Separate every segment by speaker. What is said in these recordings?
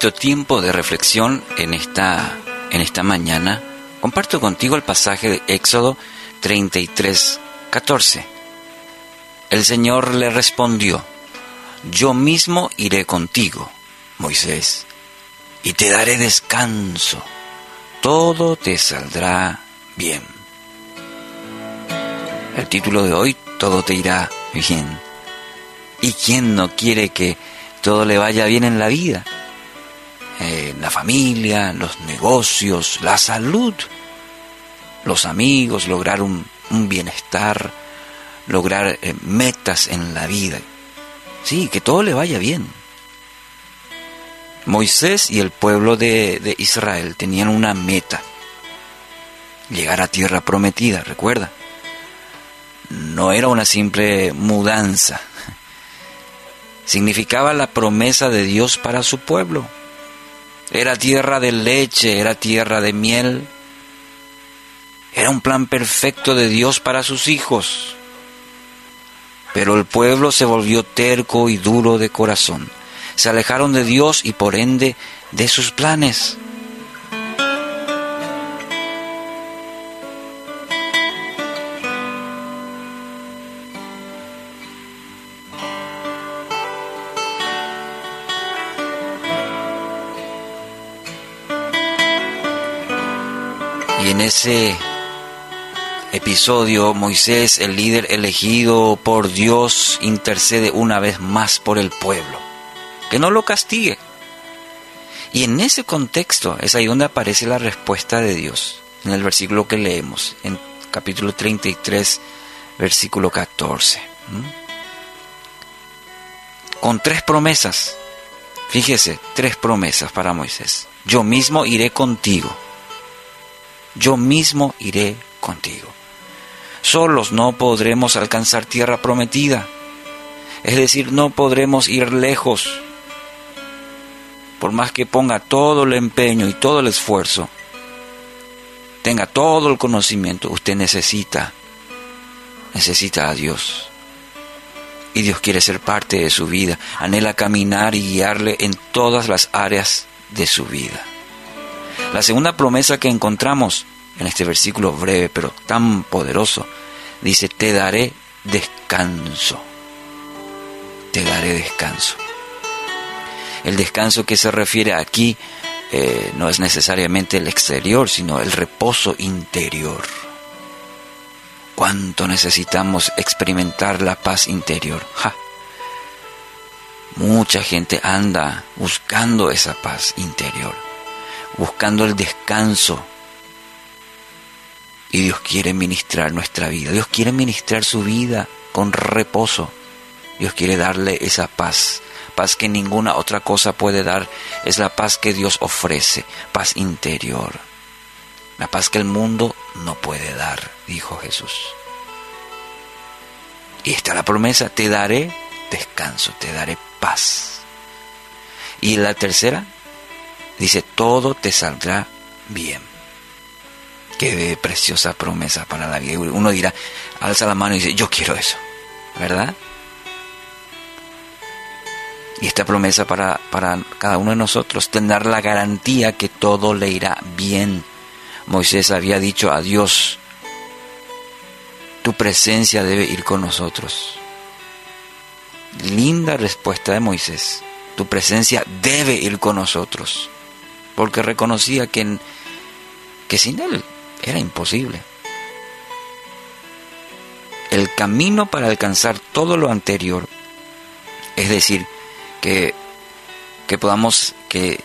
Speaker 1: nuestro tiempo de reflexión en esta, en esta mañana, comparto contigo el pasaje de Éxodo 33, 14. El Señor le respondió, Yo mismo iré contigo, Moisés, y te daré descanso, todo te saldrá bien. El título de hoy, Todo te irá bien. ¿Y quién no quiere que todo le vaya bien en la vida? La familia, los negocios, la salud, los amigos, lograr un, bienestar, lograr eh, metas en la vida. Sí, que todo le vaya bien. Moisés y el pueblo de Israel tenían una meta, llegar a tierra prometida, recuerda. No era una simple mudanza, significaba la promesa de Dios para su pueblo era tierra de leche, era tierra de miel. Era un plan perfecto de Dios para sus hijos. Pero el pueblo se volvió terco y duro de corazón. Se alejaron de Dios y por ende de sus planes. Y en ese episodio Moisés, el líder elegido por Dios, intercede una vez más por el pueblo, que no lo castigue. Y en ese contexto es ahí donde aparece la respuesta de Dios, en el versículo que leemos, en capítulo 33, versículo 14. Con tres promesas, fíjese, tres promesas para Moisés. Yo mismo iré contigo yo mismo iré contigo. Solos no podremos alcanzar tierra prometida, es decir, no podremos ir lejos. Por más que ponga todo el empeño y todo el esfuerzo, tenga todo el conocimiento, usted necesita, necesita a Dios. Y Dios quiere ser parte de su vida, anhela caminar y guiarle en todas las áreas de su vida. La segunda promesa que encontramos en este versículo breve pero tan poderoso, dice, te daré descanso. Te daré descanso. El descanso que se refiere aquí eh, no es necesariamente el exterior, sino el reposo interior. ¿Cuánto necesitamos experimentar la paz interior? Mucha gente anda buscando esa paz interior buscando el descanso. Y Dios quiere ministrar nuestra vida. Dios quiere ministrar su vida con reposo. Dios quiere darle esa paz. Paz que ninguna otra cosa puede dar. Es la paz que Dios ofrece. Paz interior. La paz que el mundo no puede dar, dijo Jesús. Y está la promesa, te daré descanso, te daré paz. Y la tercera, Dice, todo te saldrá bien. Qué preciosa promesa para la vida. Uno dirá, alza la mano y dice, yo quiero eso. ¿Verdad? Y esta promesa para, para cada uno de nosotros, tener la garantía que todo le irá bien. Moisés había dicho a Dios, tu presencia debe ir con nosotros. Linda respuesta de Moisés, tu presencia debe ir con nosotros porque reconocía que, que sin Él era imposible. El camino para alcanzar todo lo anterior, es decir, que, que podamos, que,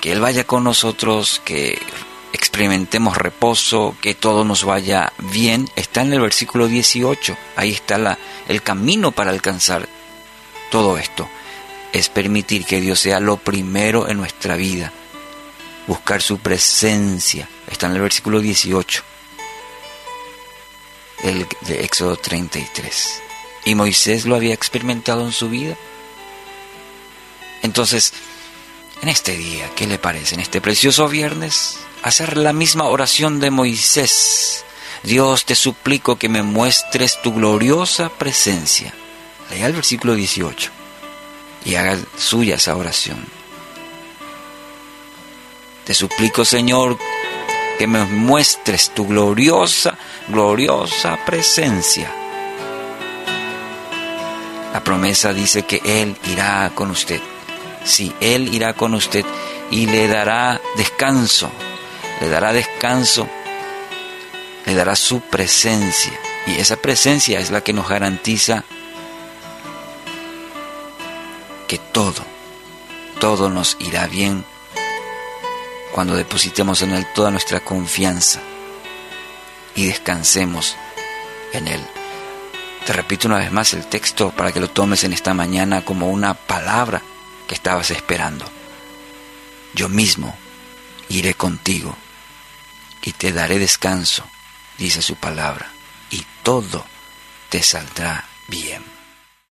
Speaker 1: que Él vaya con nosotros, que experimentemos reposo, que todo nos vaya bien, está en el versículo 18. Ahí está la, el camino para alcanzar todo esto. Es permitir que Dios sea lo primero en nuestra vida buscar su presencia. Está en el versículo 18 el de Éxodo 33. Y Moisés lo había experimentado en su vida. Entonces, en este día, ¿qué le parece? En este precioso viernes, hacer la misma oración de Moisés. Dios, te suplico que me muestres tu gloriosa presencia. Lea el versículo 18 y haga suya esa oración. Te suplico, Señor, que me muestres tu gloriosa, gloriosa presencia. La promesa dice que Él irá con usted. Sí, Él irá con usted y le dará descanso, le dará descanso, le dará su presencia. Y esa presencia es la que nos garantiza que todo, todo nos irá bien cuando depositemos en Él toda nuestra confianza y descansemos en Él. Te repito una vez más el texto para que lo tomes en esta mañana como una palabra que estabas esperando. Yo mismo iré contigo y te daré descanso, dice su palabra, y todo te saldrá bien.